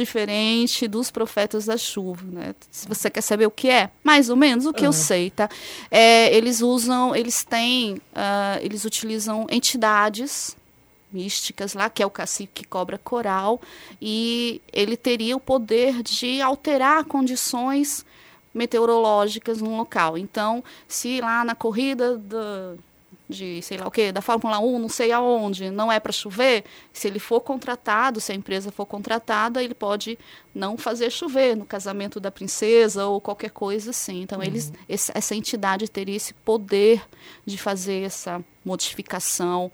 dos profetas da chuva, né? Se você quer saber o que é, mais ou menos o que uhum. eu sei, tá? É, eles usam, eles têm, uh, eles utilizam entidades místicas lá, que é o cacique cobra coral, e ele teria o poder de alterar condições meteorológicas no local. Então, se lá na corrida do, de, sei lá o que, da Fórmula 1, não sei aonde, não é para chover, se ele for contratado, se a empresa for contratada, ele pode não fazer chover no casamento da princesa ou qualquer coisa assim. Então, uhum. eles, essa entidade teria esse poder de fazer essa modificação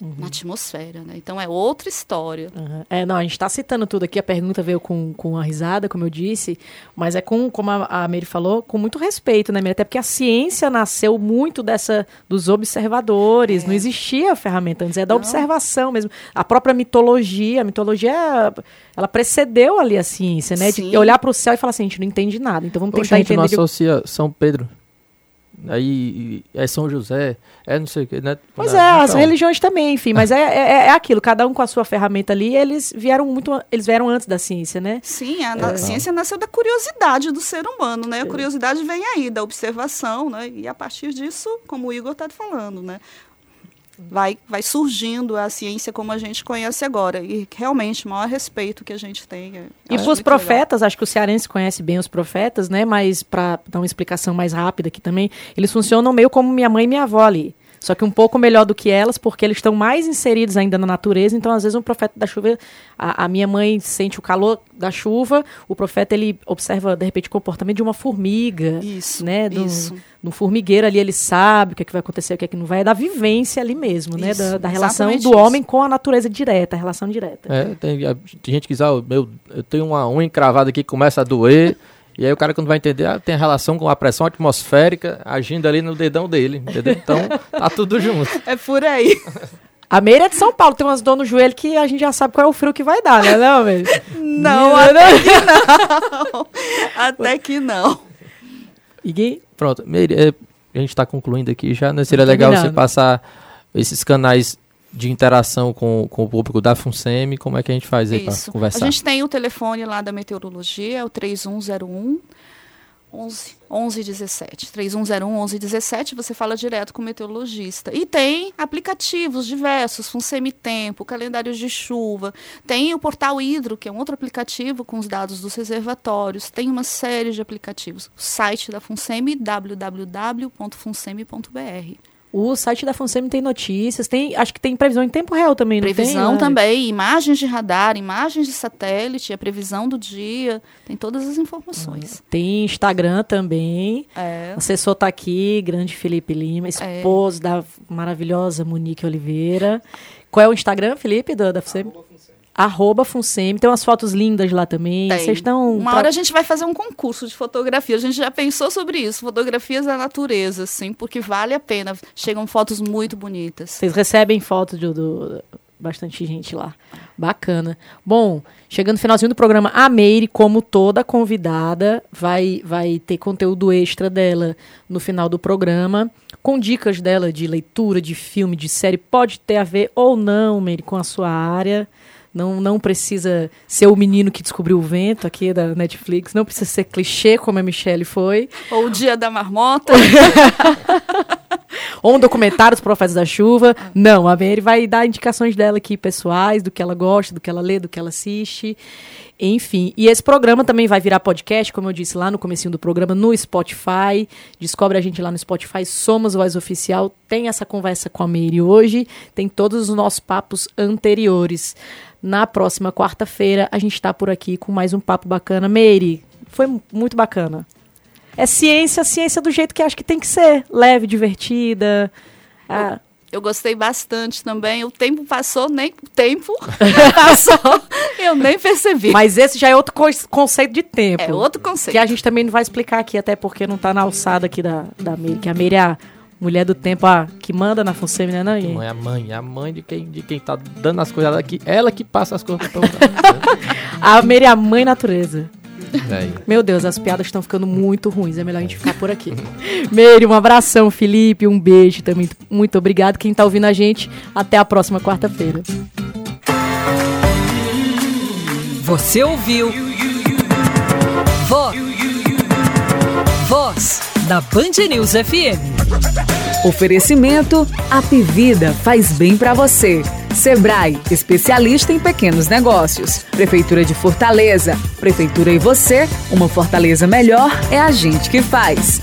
uhum. na atmosfera, né? Então é outra história. Uhum. É, não, a gente está citando tudo aqui, a pergunta veio com, com a risada, como eu disse, mas é com, como a, a Mary falou, com muito respeito, né, Mary? Até porque a ciência nasceu muito dessa dos observadores, é. não existia a ferramenta antes, é da não. observação mesmo. A própria mitologia, a mitologia, ela precedeu ali a ciência, né? Sim. De olhar para o céu e falar assim, a gente não entende nada, então vamos tentar entender. A gente não associa São Pedro aí é São José, é não sei o que, né? Pois é, então... as religiões também, enfim, mas é, é, é, aquilo, cada um com a sua ferramenta ali, eles vieram muito, eles vieram antes da ciência, né? Sim, a, é. ciência nasceu da curiosidade do ser humano, né? A curiosidade vem aí, da observação, né? E a partir disso, como o Igor está falando, né? Vai, vai surgindo a ciência como a gente conhece agora. E realmente, o maior respeito que a gente tem. É, e para os profetas, legal. acho que o cearense conhece bem os profetas, né? Mas para dar uma explicação mais rápida aqui também, eles funcionam meio como minha mãe e minha avó ali. Só que um pouco melhor do que elas, porque eles estão mais inseridos ainda na natureza. Então, às vezes, um profeta da chuva. A, a, minha mãe sente o calor da chuva, o profeta ele observa, de repente, o comportamento de uma formiga. Isso. Né? Do, isso. No formigueiro ali, ele sabe o que, é que vai acontecer, o que é que não vai. É da vivência ali mesmo, né? Da, da relação do isso. homem com a natureza direta, a relação direta. É, tem, tem gente que diz, ah, meu, eu tenho uma unha encravada aqui que começa a doer. E aí o cara quando vai entender, ah, tem relação com a pressão atmosférica agindo ali no dedão dele, entendeu? Então, tá tudo junto. É por aí. A Meire é de São Paulo, tem umas dor no joelho que a gente já sabe qual é o frio que vai dar, né, não, Meire? Não, até que não. até que não. E pronto, Meire, é, a gente está concluindo aqui já, né? Seria legal você passar esses canais de interação com, com o público da FUNSEMI, como é que a gente faz aí para conversar? A gente tem o telefone lá da meteorologia, é o 3101 11, 1117. 3101 1117, você fala direto com o meteorologista. E tem aplicativos diversos, FUNSEMI Tempo, calendários de chuva, tem o portal Hidro, que é um outro aplicativo com os dados dos reservatórios, tem uma série de aplicativos. O site da FUNSEMI, www.funsemi.br. O site da FUNSEMI tem notícias, tem, acho que tem previsão em tempo real também, não Previsão tem, também, imagens de radar, imagens de satélite, a previsão do dia, tem todas as informações. Tem Instagram também. É. O assessor está aqui, grande Felipe Lima, esposo é. da maravilhosa Monique Oliveira. Qual é o Instagram, Felipe, da, da FUNSEMI? Arroba Funsem. Tem umas fotos lindas lá também. Vocês estão. Uma hora a gente vai fazer um concurso de fotografia. A gente já pensou sobre isso. Fotografias da natureza, assim, porque vale a pena. Chegam fotos muito bonitas. Vocês recebem fotos de, do, bastante gente lá. Bacana. Bom, chegando no finalzinho do programa, a Meire, como toda convidada, vai, vai ter conteúdo extra dela no final do programa, com dicas dela de leitura, de filme, de série. Pode ter a ver ou não, Meire, com a sua área. Não, não precisa ser o menino que descobriu o vento aqui da Netflix. Não precisa ser clichê, como a Michelle foi. Ou o Dia da Marmota. Ou um documentário dos Profetas da Chuva. Não, a Mary vai dar indicações dela aqui, pessoais, do que ela gosta, do que ela lê, do que ela assiste. Enfim, e esse programa também vai virar podcast, como eu disse lá no comecinho do programa, no Spotify. Descobre a gente lá no Spotify, Somos Voz Oficial. Tem essa conversa com a Mary hoje, tem todos os nossos papos anteriores. Na próxima quarta-feira, a gente está por aqui com mais um papo bacana. Meire, foi muito bacana. É ciência, ciência do jeito que acho que tem que ser. Leve, divertida. Ah. Eu gostei bastante também. O tempo passou, nem o tempo passou, eu nem percebi. Mas esse já é outro conceito de tempo. É outro conceito. Que a gente também não vai explicar aqui, até porque não está na alçada aqui da, da Meire, que a Meire é a mulher do tempo a, que manda na Funsemi, né, não, Não é a mãe, é a mãe de quem, de quem tá dando as coisas, ela que, ela que passa as coisas pra A Meire é a mãe natureza. É Meu Deus, as piadas estão ficando muito ruins. É melhor a gente ficar por aqui. Meire, um abração. Felipe, um beijo também. Muito obrigado. Quem está ouvindo a gente, até a próxima quarta-feira. Você ouviu? Voz. Voz da Band News FM. Oferecimento Apivida faz bem para você. Sebrae, especialista em pequenos negócios. Prefeitura de Fortaleza. Prefeitura e você, uma Fortaleza melhor é a gente que faz.